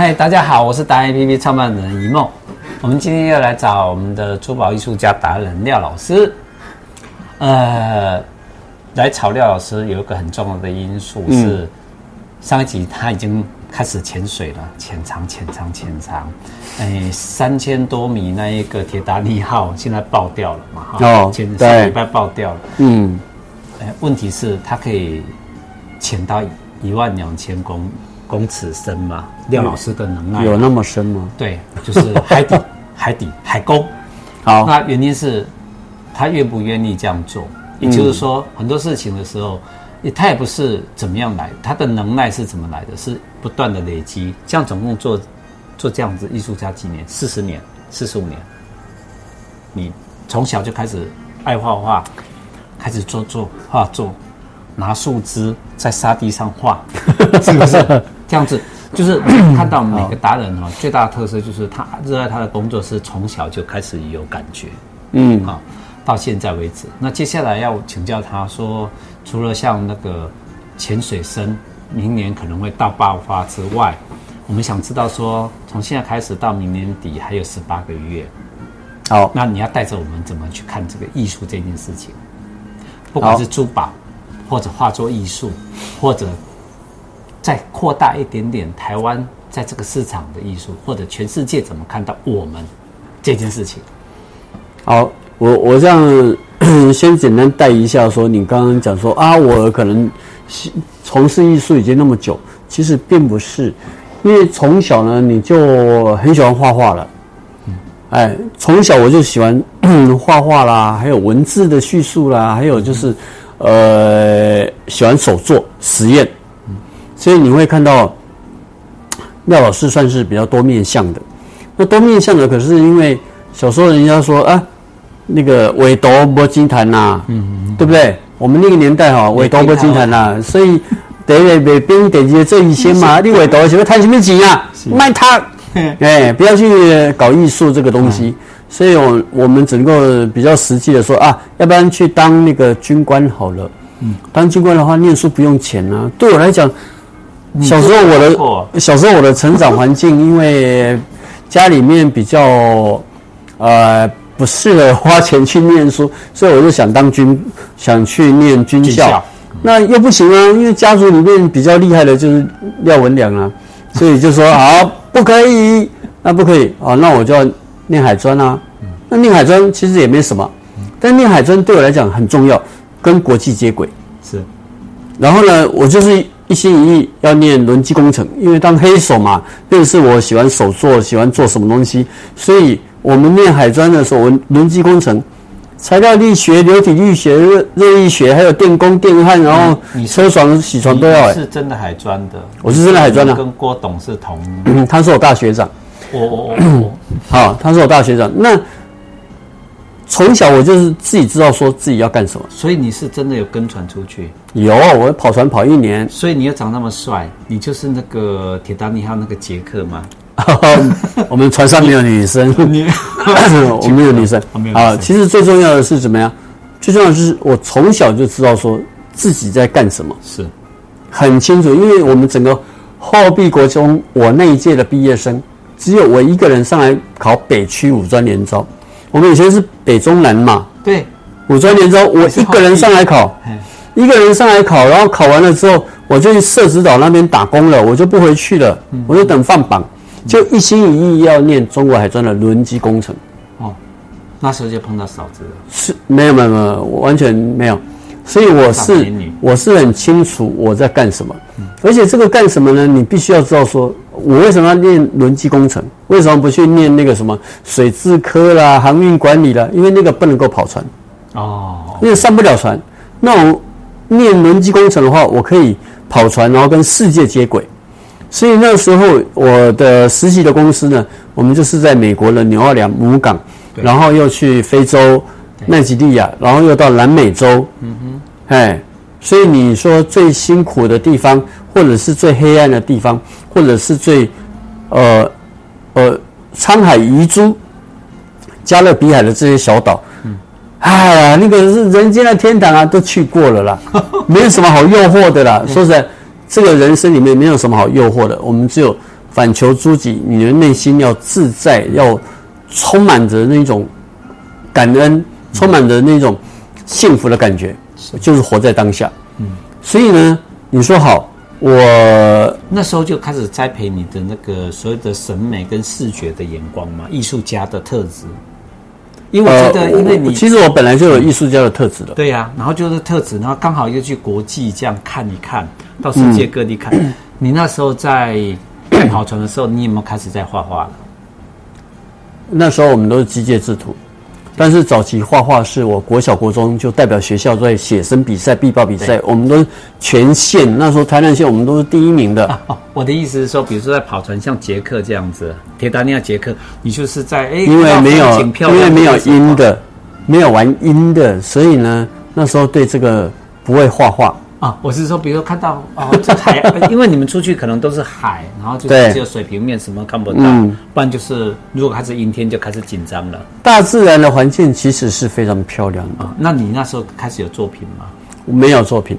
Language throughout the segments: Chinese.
嗨，大家好，我是达人 APP 创办人一梦。我们今天要来找我们的珠宝艺术家达人廖老师。呃，来炒廖老师有一个很重要的因素是，上一集他已经开始潜水了，潜藏、潜藏、潜藏。哎，三千多米那一个铁达尼号现在爆掉了嘛？哦，前上礼拜爆掉了。嗯，哎，问题是它可以潜到一万两千公。公尺深吗？廖老师的能耐有那么深吗？对，就是海底、海底、海沟。好，那原因是他愿不愿意这样做？也就是说，很多事情的时候，他也不是怎么样来，他的能耐是怎么来的？是不断的累积。这样总共做做这样子艺术家几年？四十年、四十五年。你从小就开始爱画画，开始做做画作，拿树枝在沙地上画，是不是？这样子就是 看到每个达人哈，最大的特色就是他热爱他的工作，是从小就开始有感觉，嗯啊，到现在为止。那接下来要请教他说，除了像那个潜水深，明年可能会大爆发之外，我们想知道说，从现在开始到明年底还有十八个月，好，那你要带着我们怎么去看这个艺术这件事情？不管是珠宝，或者画作艺术，或者。再扩大一点点，台湾在这个市场的艺术，或者全世界怎么看到我们这件事情？好，我我这样先简单带一下，说你刚刚讲说啊，我可能从事艺术已经那么久，其实并不是，因为从小呢你就很喜欢画画了，哎，从小我就喜欢 画画啦，还有文字的叙述啦，还有就是呃喜欢手作实验。所以你会看到廖老师算是比较多面向的。那多面向的，可是因为小时候人家说啊，那个画图没金坛呐，嗯嗯，对不对？我们那个年代哈，画图没金坛呐，所以得得得边得接这一些嘛。你画图是要贪什么钱啊？卖他，哎，不要去搞艺术这个东西。所以我我们只能够比较实际的说啊，要不然去当那个军官好了。嗯，当军官的话，念书不用钱啊。对我来讲。小时候我的小时候我的成长环境，因为家里面比较呃不适合花钱去念书，所以我就想当军，想去念军校。军校那又不行啊，因为家族里面比较厉害的就是廖文良啊，所以就说 好不可以，那不可以啊，那我就要念海专啊。那念海专其实也没什么，但念海专对我来讲很重要，跟国际接轨是。然后呢，我就是。一心一意要念轮机工程，因为当黑手嘛，更是我喜欢手作，喜欢做什么东西。所以我们念海专的时候，轮机工程、材料力学、流体力学、热热力学，还有电工、电焊，然后车床、铣床都要。你是真的海专的，我是真的海专的，跟郭董是同，他是我大学长。我我我，好，他是我大学长。那。从小我就是自己知道说自己要干什么，所以你是真的有跟船出去？有，我跑船跑一年。所以你又长那么帅，你就是那个铁达尼号那个杰克吗？我们船上没有女生，我没有女生啊。其实最重要的是怎么样？最重要的是我从小就知道说自己在干什么，是很清楚。因为我们整个后壁国中，我那一届的毕业生只有我一个人上来考北区五专联招。我们以前是北中南嘛，对，五专联招，我一个人上来考，一个人上来考，然后考完了之后，我就去社子岛那边打工了，我就不回去了，我就等放榜，就一心一意要念中国海专的轮机工程。哦，那时候就碰到嫂子了？是，没有没有没有，完全没有，所以我是我是很清楚我在干什么，而且这个干什么呢？你必须要知道说。我为什么要念轮机工程？为什么不去念那个什么水质科啦、航运管理啦？因为那个不能够跑船哦，那个上不了船。那我念轮机工程的话，我可以跑船，然后跟世界接轨。所以那时候我的实习的公司呢，我们就是在美国的纽奥良母港，然后又去非洲奈及利亚，然后又到南美洲。嗯哼，哎，所以你说最辛苦的地方，或者是最黑暗的地方。或者是最，呃，呃，沧海遗珠、加勒比海的这些小岛，嗯，哎呀，那个是人间的天堂啊，都去过了啦，没有什么好诱惑的啦。说实在，这个人生里面没有什么好诱惑的，我们只有反求诸己，你的内心要自在，要充满着那种感恩，充满着那种幸福的感觉，就是活在当下。嗯，所以呢，你说好，我那时候就开始栽培你的那个所有的审美跟视觉的眼光嘛，艺术家的特质。因为我觉得，因为你其实我本来就有艺术家的特质的。对呀、啊，然后就是特质，然后刚好又去国际这样看一看，到世界各地看。嗯、你那时候在跑船的时候，你有没有开始在画画了？那时候我们都是机械制图。但是早期画画是我国小国中就代表学校在写生比赛、壁报比赛，我们都全县那时候台南县我们都是第一名的。啊 哦、我的意思是说，比如说在跑船，像捷克这样子，铁达尼亚捷克，你就是在哎，因为没有因为没有音的，没有玩音的，所以呢那时候对这个不会画画。啊，我是说，比如说看到哦，这海，因为你们出去可能都是海，然后就是只有水平面，什么看不到，嗯、不然就是如果开始阴天就开始紧张了。大自然的环境其实是非常漂亮的。啊、那你那时候开始有作品吗？没有作品。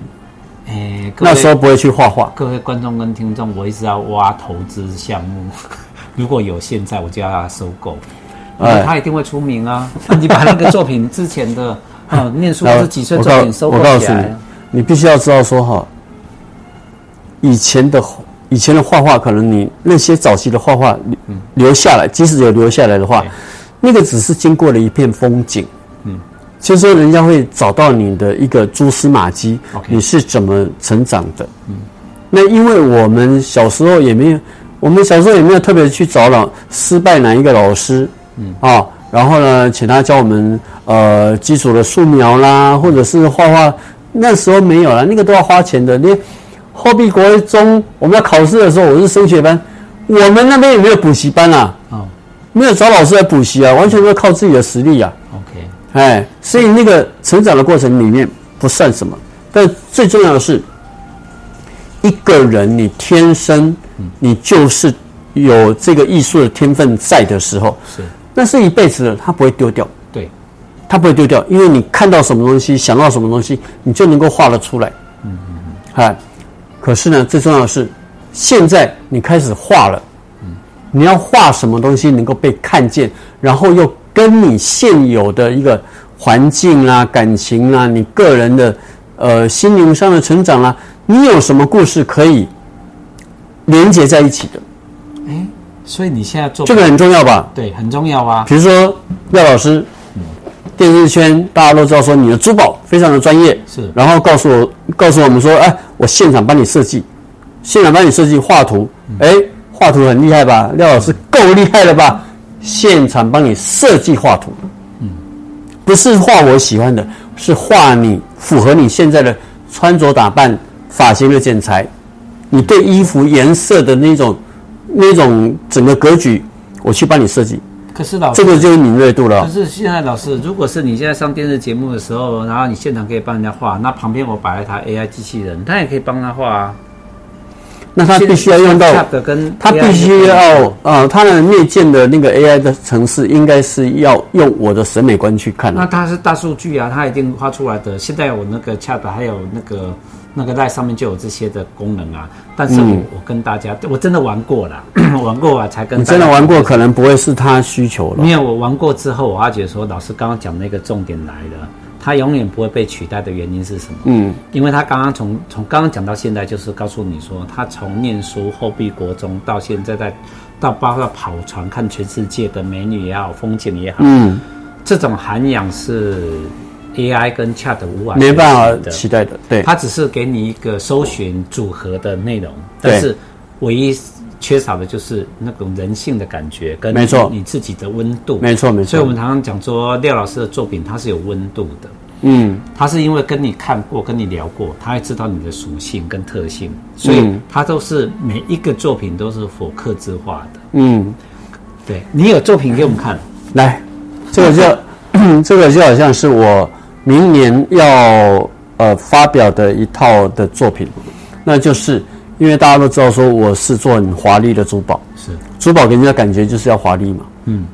哎，那时候不会去画画。各位观众跟听众，我一直要挖投资项目，如果有现在，我就要他收购，哎，他一定会出名啊。你把那个作品之前的啊，念书 是几岁作品收购起来。你必须要知道说哈，以前的以前的画画，可能你那些早期的画画留下来，即使有留下来的话，那个只是经过了一片风景，嗯，就是说人家会找到你的一个蛛丝马迹，你是怎么成长的，嗯，那因为我们小时候也没有，我们小时候也没有特别去找老失败哪一个老师，嗯。啊，然后呢，请他教我们呃基础的素描啦，或者是画画。那时候没有了，那个都要花钱的。你货币国中我们要考试的时候，我是升学班，我们那边也没有补习班啊，哦，没有找老师来补习啊，完全都要靠自己的实力啊。OK，哎，所以那个成长的过程里面不算什么，但最重要的是，一个人你天生你就是有这个艺术的天分在的时候，是，那是一辈子的，他不会丢掉。它不会丢掉，因为你看到什么东西，想到什么东西，你就能够画得出来。嗯嗯嗯。哎，可是呢，最重要的是，现在你开始画了，嗯，你要画什么东西能够被看见，然后又跟你现有的一个环境啊、感情啊、你个人的呃心灵上的成长啊，你有什么故事可以连接在一起的？哎，所以你现在做这个很重要吧？对，很重要啊。比如说廖老师。电视圈大家都知道说你的珠宝非常的专业，是，然后告诉我告诉我们说，哎，我现场帮你设计，现场帮你设计画图，哎，画图很厉害吧？廖老师够厉害了吧？现场帮你设计画图，嗯，不是画我喜欢的，是画你符合你现在的穿着打扮、发型的剪裁，你对衣服颜色的那种那种整个格局，我去帮你设计。可是老师，这个就是敏锐度了。可是现在老师，如果是你现在上电视节目的时候，然后你现场可以帮人家画，那旁边我摆了一台 AI 机器人，他也可以帮他画啊。那他必须要用到，他必须要呃，他的内建的那个 AI 的城市，应该是要用我的审美观去看。那他是大数据啊，他一定画出来的。现在我那个 Chat，还有那个。那个在上面就有这些的功能啊，但是我、嗯、我跟大家，我真的玩过了，玩过啊才跟你真的玩过，可能不会是他需求了。没有我玩过之后，我发觉说，老师刚刚讲那个重点来了，他永远不会被取代的原因是什么？嗯，因为他刚刚从从刚刚讲到现在，就是告诉你说，他从念书后壁国中到现在在到包括跑船看全世界的美女也好，风景也好，嗯，这种涵养是。AI 跟 Chat 无法没办法期待的，对，它只是给你一个搜寻组合的内容，但是唯一缺少的就是那种人性的感觉跟没错。你自己的温度，没错没错。所以我们常常讲说廖老师的作品它是有温度的，嗯，他是因为跟你看过跟你聊过，他会知道你的属性跟特性，所以他都是每一个作品都是否客制化的，嗯，对，你有作品给我们看，来，这个叫 这个就好像是我。明年要呃发表的一套的作品，那就是因为大家都知道说我是做很华丽的珠宝，是。珠宝给人家感觉就是要华丽嘛，嗯，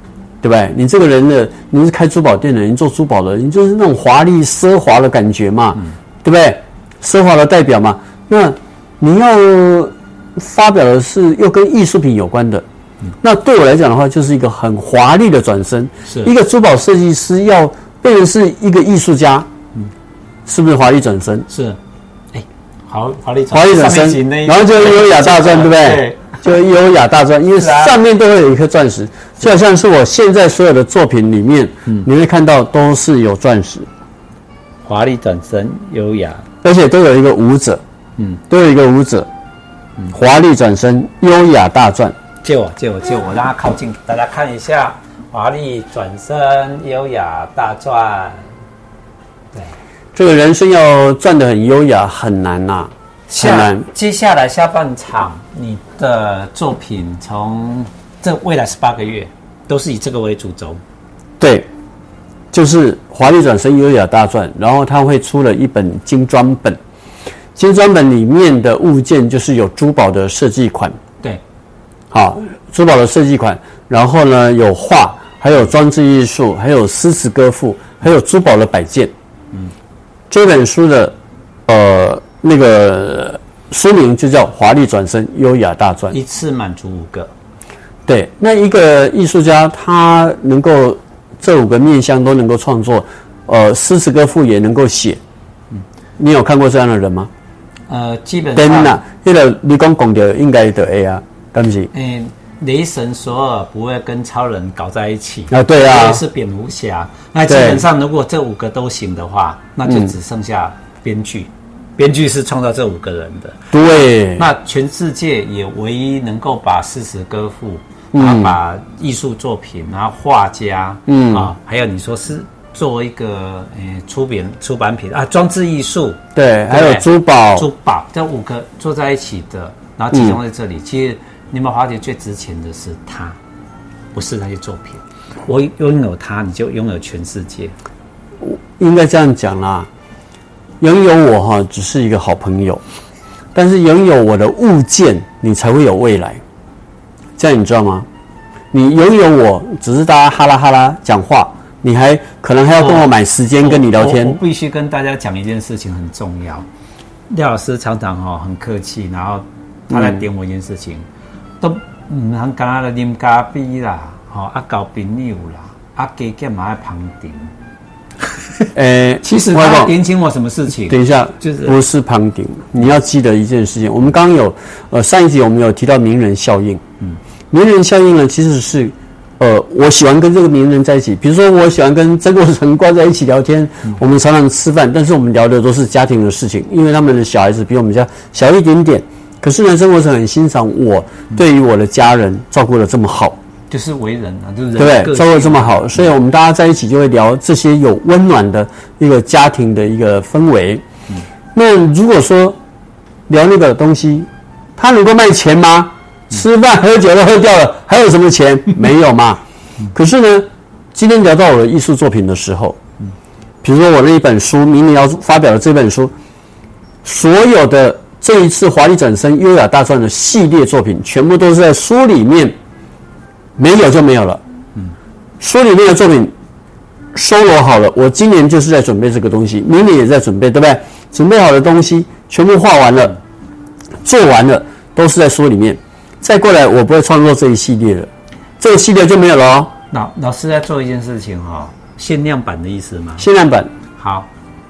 对不对？你这个人的你是开珠宝店的，你做珠宝的，你就是那种华丽奢华的感觉嘛，嗯，对不对？奢华的代表嘛，那你要发表的是又跟艺术品有关的，嗯、那对我来讲的话，就是一个很华丽的转身。是。一个珠宝设计师要变成是一个艺术家，嗯，是不是华丽转身？是，哎，好华丽华丽转身，然后就优雅大钻，对不对？对 就优雅大钻，因为上面都会有一颗钻石，就好像是我现在所有的作品里面，嗯，你会看到都是有钻石。华丽转身，优雅，而且都有一个舞者，嗯，都有一个舞者。华丽转身，优雅大钻。借我，借我，借我，让他靠近，大家看一下。华丽转身，优雅大转。对，这个人生要转得很优雅，很难呐、啊，很难。接下来下半场，你的作品从这未来十八个月，都是以这个为主轴。对，就是华丽转身，优雅大转，然后他会出了一本精装本。精装本里面的物件就是有珠宝的设计款，对，好，珠宝的设计款，然后呢有画，还有装置艺术，还有诗词歌赋，还有珠宝的摆件。嗯，这本书的呃那个书名就叫《华丽转身，优雅大专》，一次满足五个。对，那一个艺术家他能够这五个面向都能够创作，呃，诗词歌赋也能够写。嗯，你有看过这样的人吗？呃，基本上，那个你讲讲的应该的 A 啊，对不起。嗯，雷神索尔不会跟超人搞在一起啊，对啊，是蝙蝠侠。那基本上，如果这五个都行的话，那就只剩下编剧。编剧是创造这五个人的。对。那全世界也唯一能够把诗词歌赋，然后把艺术作品，然后画家，嗯啊，还有你说是。作为一个呃出品出版品啊，装置艺术对，还有珠宝珠宝这五个坐在一起的，然后集中在这里。嗯、其实你们发觉最值钱的是它，不是那些作品。我拥有它，你就拥有全世界。我应该这样讲啦，拥有我哈只是一个好朋友，但是拥有我的物件，你才会有未来。这样你知道吗？你拥有我，只是大家哈拉哈拉讲话。你还可能还要跟我买时间跟你聊天。我，必须跟大家讲一件事情很重要。廖老师常常哈很客气，然后他来点我一件事情，嗯、都唔通跟他啉咖啡啦，哈啊交朋友啦，啊加减嘛在旁听。诶，其实他点请我什么事情？等一下，就是不是旁听。你要记得一件事情，我们刚刚有呃上一集我们有提到名人效应。嗯，名人效应呢其实是。呃，我喜欢跟这个名人在一起，比如说我喜欢跟曾国成挂在一起聊天，嗯、我们常常吃饭，但是我们聊的都是家庭的事情，因为他们的小孩子比我们家小一点点。可是呢，曾国城很欣赏我对于我的家人照顾的这么好，就是为人啊，就是人对不对？照顾这么好，所以我们大家在一起就会聊这些有温暖的一个家庭的一个氛围。嗯，那如果说聊那个东西，他能够卖钱吗？吃饭喝酒都喝掉了，还有什么钱？没有嘛。可是呢，今天聊到我的艺术作品的时候，比如说我那一本书，明年要发表的这本书，所有的这一次华丽转身、优雅大转的系列作品，全部都是在书里面，没有就没有了。嗯书里面的作品收罗好了，我今年就是在准备这个东西，明年也在准备，对不对？准备好的东西全部画完了，做完了，都是在书里面。再过来，我不会创作这一系列了，这个系列就没有了哦。老老师在做一件事情哈、哦，限量版的意思吗？限量版。好，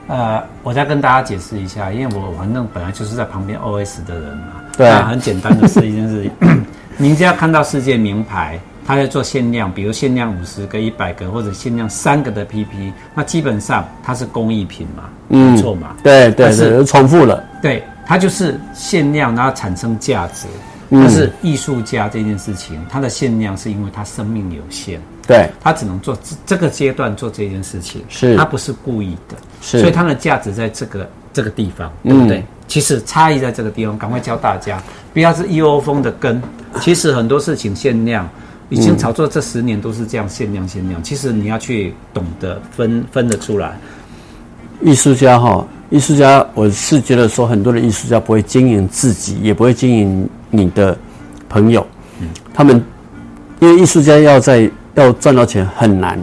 呃，我再跟大家解释一下，因为我反正本来就是在旁边 OS 的人嘛。对。很简单的是一件事情，您只要看到世界名牌，它在做限量，比如限量五十个、一百个，或者限量三个的 PP，那基本上它是工艺品嘛，嗯，没错嘛。对对对，重复了。对，它就是限量，然后产生价值。但是艺术家这件事情，他的限量是因为他生命有限，对，他只能做这这个阶段做这件事情，是，他不是故意的，是，所以它的价值在这个这个地方，对不对？嗯、其实差异在这个地方，赶快教大家，不要是一窝蜂的跟。其实很多事情限量，已经炒作这十年都是这样限量限量。其实你要去懂得分分得出来。艺术家哈，艺术家，我是觉得说很多的艺术家不会经营自己，也不会经营。你的朋友，嗯，他们因为艺术家要在要赚到钱很难，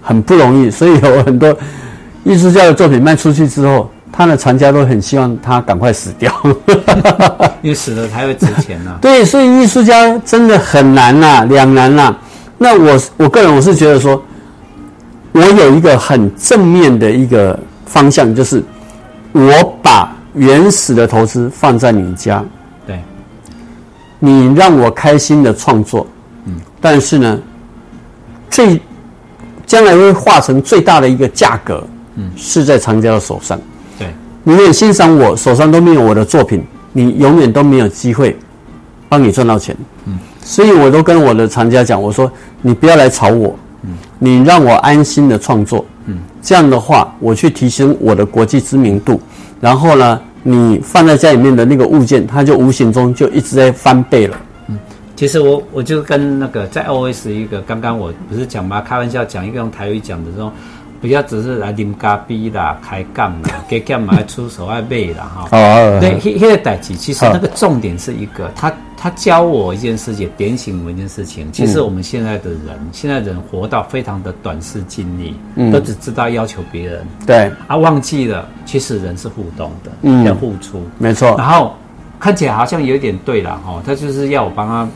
很不容易，所以有很多 艺术家的作品卖出去之后，他的藏家都很希望他赶快死掉，因为死了才会值钱呐、啊。对，所以艺术家真的很难呐、啊，两难呐、啊。那我我个人我是觉得说，我有一个很正面的一个方向，就是我把原始的投资放在你家，对，你让我开心的创作，嗯，但是呢，最将来会化成最大的一个价格，嗯，是在藏家的手上。对，你也欣赏我手上都没有我的作品，你永远都没有机会帮你赚到钱。嗯，所以我都跟我的藏家讲，我说你不要来吵我，嗯，你让我安心的创作，嗯，这样的话我去提升我的国际知名度，然后呢，你放在家里面的那个物件，它就无形中就一直在翻倍了。嗯其实我我就跟那个在 OS 一个刚刚我不是讲吗？开玩笑讲一个用台语讲的这种，不要只是来啉咖啡啦、开杠啦、给干嘛出手爱背啦哈。哦。对，那那个代志其实那个重点是一个，他他教我一件事情，点醒我一件事情。其实我们现在的人，现在人活到非常的短视近利，嗯，都只知道要求别人，对，啊，忘记了其实人是互动的，嗯，要付出，没错。然后。看起来好像有一点对了哈，他就是要我帮他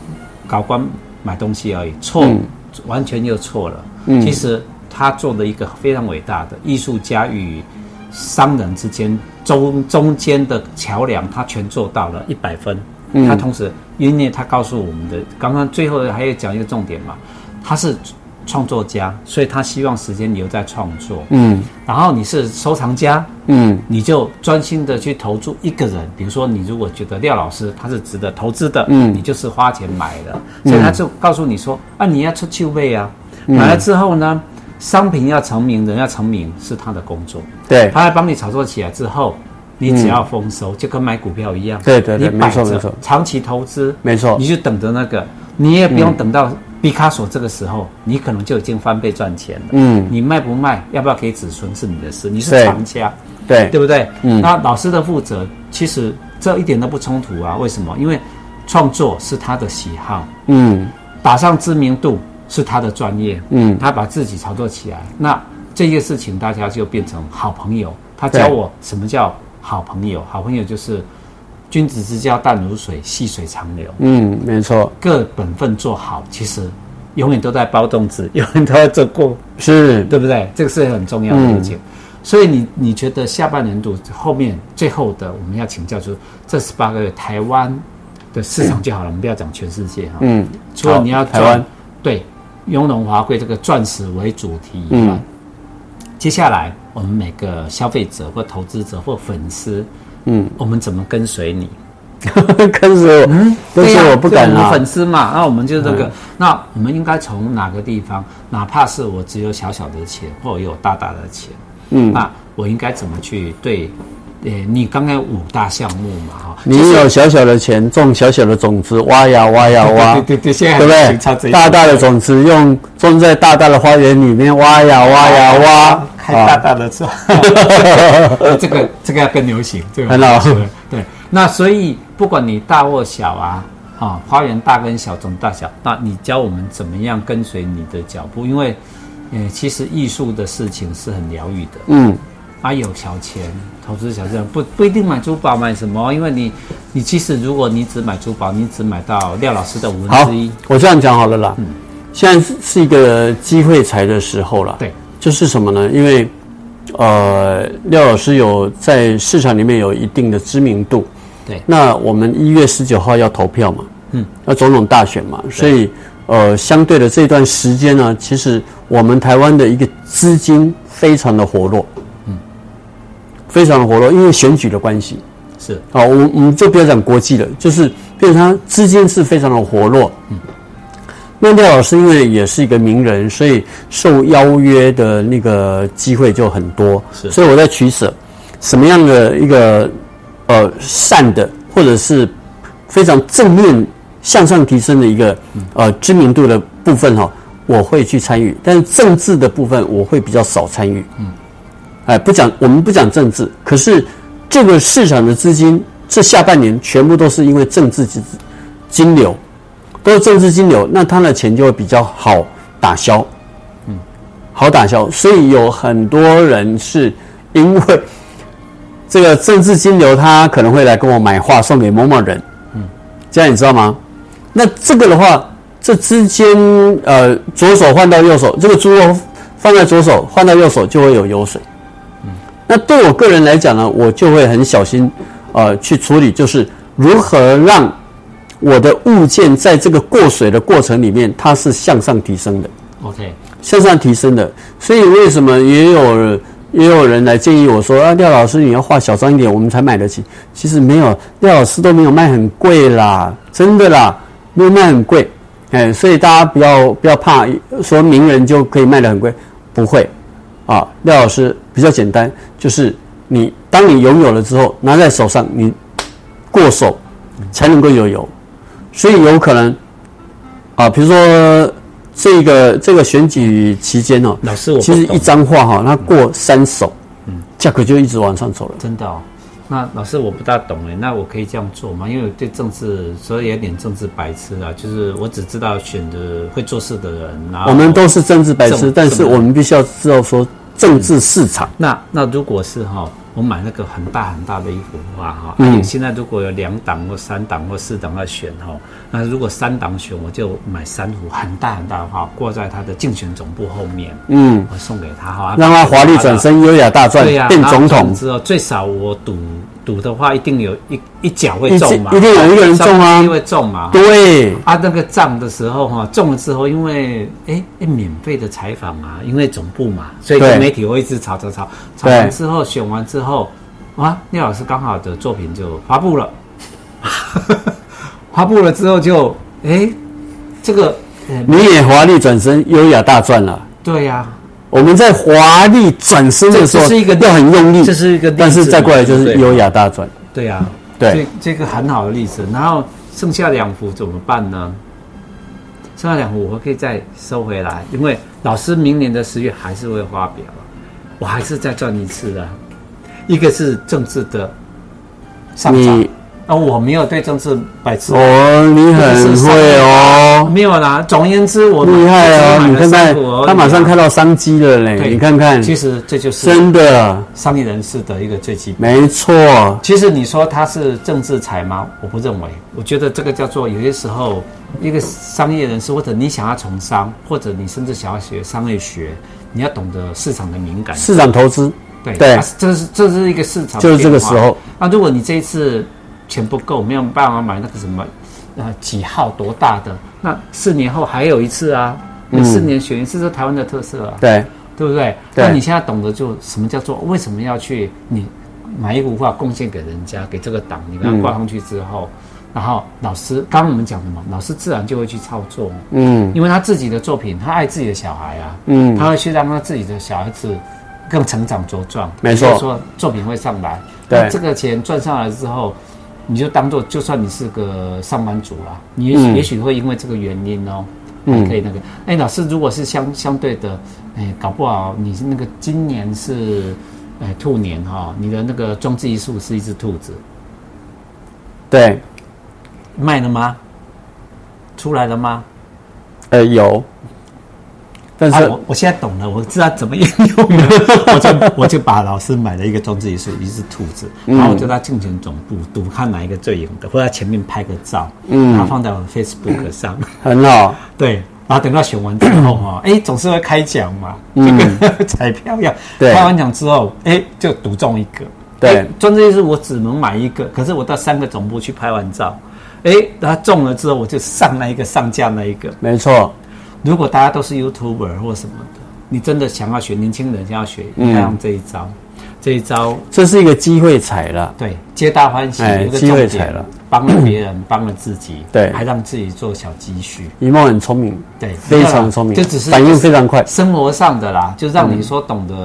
搞关买东西而已，错，嗯、完全又错了。嗯、其实他做的一个非常伟大的艺术家与商人之间中中间的桥梁，他全做到了一百分。嗯、他同时，因为他告诉我们的，刚刚最后还要讲一个重点嘛，他是。创作家，所以他希望时间留在创作。嗯，然后你是收藏家，嗯，你就专心的去投注一个人。比如说，你如果觉得廖老师他是值得投资的，嗯，你就是花钱买的。所以他就告诉你说，啊，你要出去位啊，买了之后呢，商品要成名，人要成名是他的工作。对，他来帮你炒作起来之后，你只要丰收，就跟买股票一样。对对对，你摆着长期投资，没错，你就等着那个，你也不用等到。毕卡索这个时候，你可能就已经翻倍赚钱了。嗯，你卖不卖，要不要给子孙是你的事，你是藏家，对对不对？嗯，那老师的负责其实这一点都不冲突啊。为什么？因为创作是他的喜好，嗯，打上知名度是他的专业，嗯，他把自己炒作起来，那这些事情大家就变成好朋友。他教我什么叫好朋友？好朋友就是。君子之交淡如水，细水长流。嗯，没错。各本分做好，其实永远都在包粽子，永远都在做过，是对不对？这个是很重要的事情。嗯、所以你你觉得下半年度后面最后的我们要请教，就是这十八个月台湾的市场就好了，嗯、我们不要讲全世界哈。嗯。除了你要台湾对雍容华贵这个钻石为主题以外，嗯、接下来我们每个消费者或投资者或粉丝。嗯，我们怎么跟随你？跟随我？嗯，跟随我不敢啊。粉丝嘛，那我们就这个。嗯、那我们应该从哪个地方？哪怕是我只有小小的钱，或者有大大的钱，嗯，那我应该怎么去对？呃，你刚刚五大项目嘛，哈，你有小小的钱，种小小的种子，挖呀挖呀挖，对对对，现在对不对？大大的种子用种在大大的花园里面，挖呀挖呀挖。开大大的车，这个这个要更流行，这个很好。对，那所以不管你大或小啊，啊，花园大跟小，种大小，那你教我们怎么样跟随你的脚步？因为，呃，其实艺术的事情是很疗愈的。嗯，啊，有小钱投资小钱，不不一定买珠宝买什么，因为你你其实如果你只买珠宝，你只买到廖老师的五分之一。我这样讲好了啦。嗯，现在是是一个机会财的时候了。对。就是什么呢？因为，呃，廖老师有在市场里面有一定的知名度。对。那我们一月十九号要投票嘛？嗯。要总统大选嘛？所以，呃，相对的这段时间呢，其实我们台湾的一个资金非常的活络。嗯。非常的活络，因为选举的关系。是。好，我们我们就不要讲国际了，就是变成资金是非常的活络。嗯。那廖老师因为也是一个名人，所以受邀约的那个机会就很多。是，所以我在取舍，什么样的一个呃善的，或者是非常正面向上提升的一个呃知名度的部分哈，我会去参与。但是政治的部分我会比较少参与。嗯，哎，不讲我们不讲政治，可是这个市场的资金这下半年全部都是因为政治金金流。都是政治金流，那他的钱就会比较好打消，嗯，好打消。所以有很多人是因为这个政治金流他可能会来跟我买画送给某某人，嗯，这样你知道吗？那这个的话，这之间呃左手换到右手，这个猪肉放在左手换到右手就会有油水，嗯，那对我个人来讲呢，我就会很小心呃去处理，就是如何让我的物件在这个过水的过程里面，它是向上提升的，OK，向上提升的，所以为什么也有？也有人来建议我说：“啊，廖老师，你要画小张一点，我们才买得起。”其实没有，廖老师都没有卖很贵啦，真的啦，没有卖很贵。哎，所以大家不要不要怕，说名人就可以卖得很贵，不会。啊，廖老师比较简单，就是你当你拥有了之后，拿在手上，你过手才能够有油，所以有可能啊，比如说。这个这个选举期间哦，老师我其实一张画哈，它过三手，嗯，价格就一直往上走了。真的哦，那老师我不大懂哎，那我可以这样做吗？因为我对政治所以有点政治白痴啊，就是我只知道选的会做事的人。然后我们都是政治白痴，但是我们必须要知道说政治市场。嗯、那那如果是哈？我买那个很大很大的一幅画哈，嗯、啊，现在如果有两档或三档或四档要选哈，那如果三档选，我就买三幅很大很大的画挂在他的竞选总部后面，嗯，我送给他哈，让他华丽转身，优雅大赚，对呀、啊，变总统之后最少我赌。赌的话，一定有一一脚会中嘛，一定有一个人中啊，一定会中嘛。对啊，那个账的时候哈，中了之后，因为哎哎免费的采访啊，因为总部嘛，所以媒体会一直炒炒炒，炒完之后选完之后，啊，廖老师刚好的作品就发布了，发布了之后就哎，这个你也华丽转身，优雅大赚了。对呀。我们在华丽转身的时候，是一个要很用力，这是一个，但是再过来就是优雅大转。对呀，对，这个很好的例子。然后剩下两幅怎么办呢？剩下两幅我可以再收回来，因为老师明年的十月还是会发表，我还是再赚一次的。一个是政治的上涨。哦，我没有对政治白痴哦，你很会哦，没有啦。总而言之，我厉害哦，你看看他马上看到商机了嘞，你看看，其实这就是真的商业人士的一个最基本。没错，其实你说他是政治财吗？我不认为，我觉得这个叫做有些时候一个商业人士，或者你想要从商，或者你甚至想要学商业学，你要懂得市场的敏感，市场投资，对对，这是这是一个市场，就是这个时候。那如果你这一次。钱不够，没有办法买那个什么，呃，几号多大的？那四年后还有一次啊，那四年选一次是台湾的特色啊，对，对不对？对。那你现在懂得就什么叫做为什么要去你买一幅画贡献给人家，给这个党，你把它挂上去之后，嗯、然后老师刚刚我们讲的嘛，老师自然就会去操作，嗯，因为他自己的作品，他爱自己的小孩啊，嗯，他会去让他自己的小孩子更成长茁壮，没错，说作品会上来，对，这个钱赚上来之后。你就当做，就算你是个上班族啦，你也许、嗯、也许会因为这个原因哦，还可以那个。哎、嗯，老师，如果是相相对的，哎，搞不好你是那个今年是，哎，兔年哈、哦，你的那个装置艺术是一只兔子，对，卖了吗？出来了吗？呃，有。但是、啊、我我现在懂了，我知道怎么应用了，我就我就把老师买了一个装置艺术，一只兔子，然后我就在竞选总部赌看哪一个最赢的，或者前面拍个照，嗯，然后放在我的 Facebook 上，很好，对，然后等到选完之后哈，哎，总是会开奖嘛，就跟 彩票一样，对，开完奖之后，哎，就赌中一个，对，装置艺术我只能买一个，可是我到三个总部去拍完照，哎，他中了之后我就上那一个上架那一个，没错。如果大家都是 YouTuber 或什么的，你真的想要学，年轻人想要学，应该用这一招，嗯、这一招，这是一个机会财了，对，皆大欢喜，哎、机会财了，帮了别人，帮了自己，对，还让自己做小积蓄。一梦很聪明，对，非常聪明，就只是反应非常快，生活上的啦，就让你说懂得，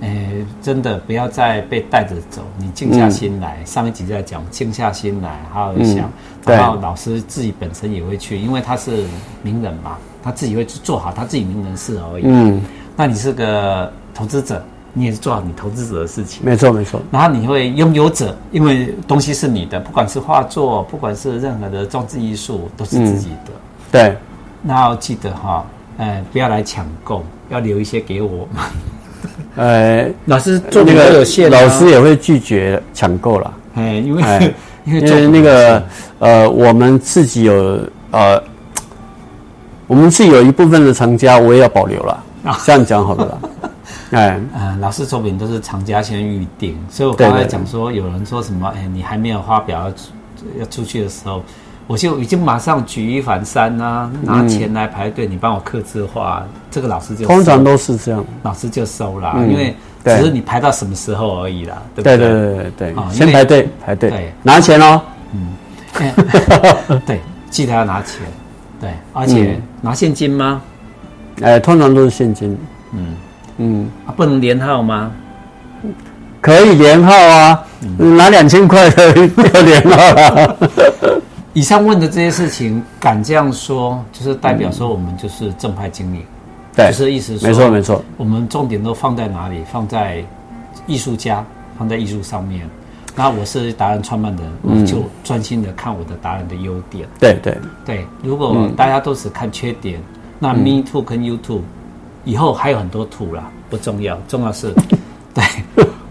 诶、嗯，真的不要再被带着走，你静下心来。嗯、上一集在讲静下心来，好好想，嗯、然后老师自己本身也会去，因为他是名人嘛。他自己会去做好他自己名人事而已。嗯，那你是个投资者，你也是做好你投资者的事情。没错，没错。然后你会拥有者，因为东西是你的，不管是画作，不管是任何的装置艺术，都是自己的。嗯、对。那要记得哈，哎，不要来抢购，要留一些给我。呃，老师做那个有限，老师也会拒绝抢购了。哎，因为 因为因为那个呃，我们自己有呃，我们是有一部分的藏家，我也要保留了。这样讲好了啦。哎，呃，老师作品都是藏家先预定，所以我刚才讲说，有人说什么，哎，你还没有发表要出要出去的时候，我就已经马上举一反三啊，拿钱来排队，你帮我刻字化，这个老师就通常都是这样，老师就收了，因为只是你排到什么时候而已啦，对不对？对？对对对对，先排队排队，拿钱哦，嗯，对，记得要拿钱，对，而且拿现金吗？哎，通常都是现金，嗯。嗯，啊，不能连号吗？可以连号啊，嗯、拿两千块的就连号了。以上问的这些事情，敢这样说，就是代表说我们就是正派经理，对、嗯，就是意思说，没错没错。我们重点都放在哪里？放在艺术家，放在艺术上面。那我是达人创办人，我就专心的看我的达人的优点。对对对，如果大家都只看缺点，那 Me Too 跟 You Too。以后还有很多图啦，不重要，重要是，对，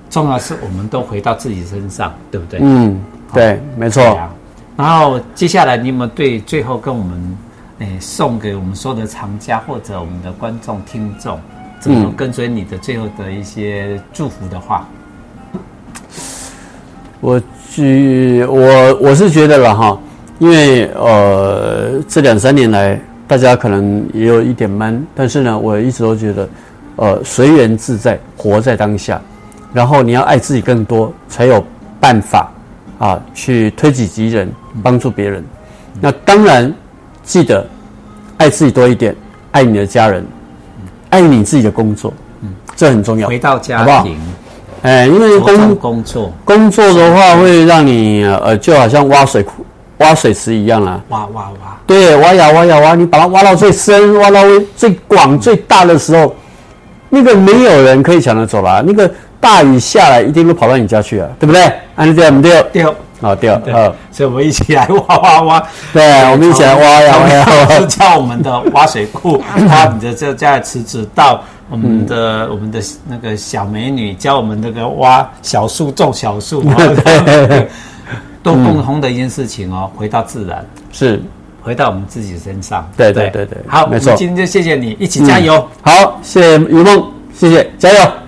重要是我们都回到自己身上，对不对？嗯，对，没错。然后接下来，你有没有对最后跟我们，诶，送给我们所有的藏家或者我们的观众听众，怎么跟随你的最后的一些祝福的话？我去，我我是觉得了哈，因为呃，这两三年来。大家可能也有一点闷，但是呢，我一直都觉得，呃，随缘自在，活在当下，然后你要爱自己更多，才有办法啊，去推己及人，帮助别人。那当然，记得爱自己多一点，爱你的家人，爱你自己的工作，嗯，这很重要。回到家庭，好不好？哎，因为工工作工作的话，会让你呃，就好像挖水库。挖水池一样啊，挖挖挖，对，挖呀挖呀挖，你把它挖到最深，挖到最广、最大的时候，那个没有人可以抢得走了。那个大雨下来，一定会跑到你家去啊，对不对？安利掉没掉？掉，好掉。好，所以我们一起来挖挖挖。对，我们一起来挖呀挖呀。是叫我们的挖水库，挖你的这家的池子，到我们的我们的那个小美女教我们那个挖小树种小树。都共同的一件事情哦，回到自然是，回到我们自己身上。对对对对，好，没错。今天就谢谢你，一起加油。好，谢谢于梦，谢谢，加油。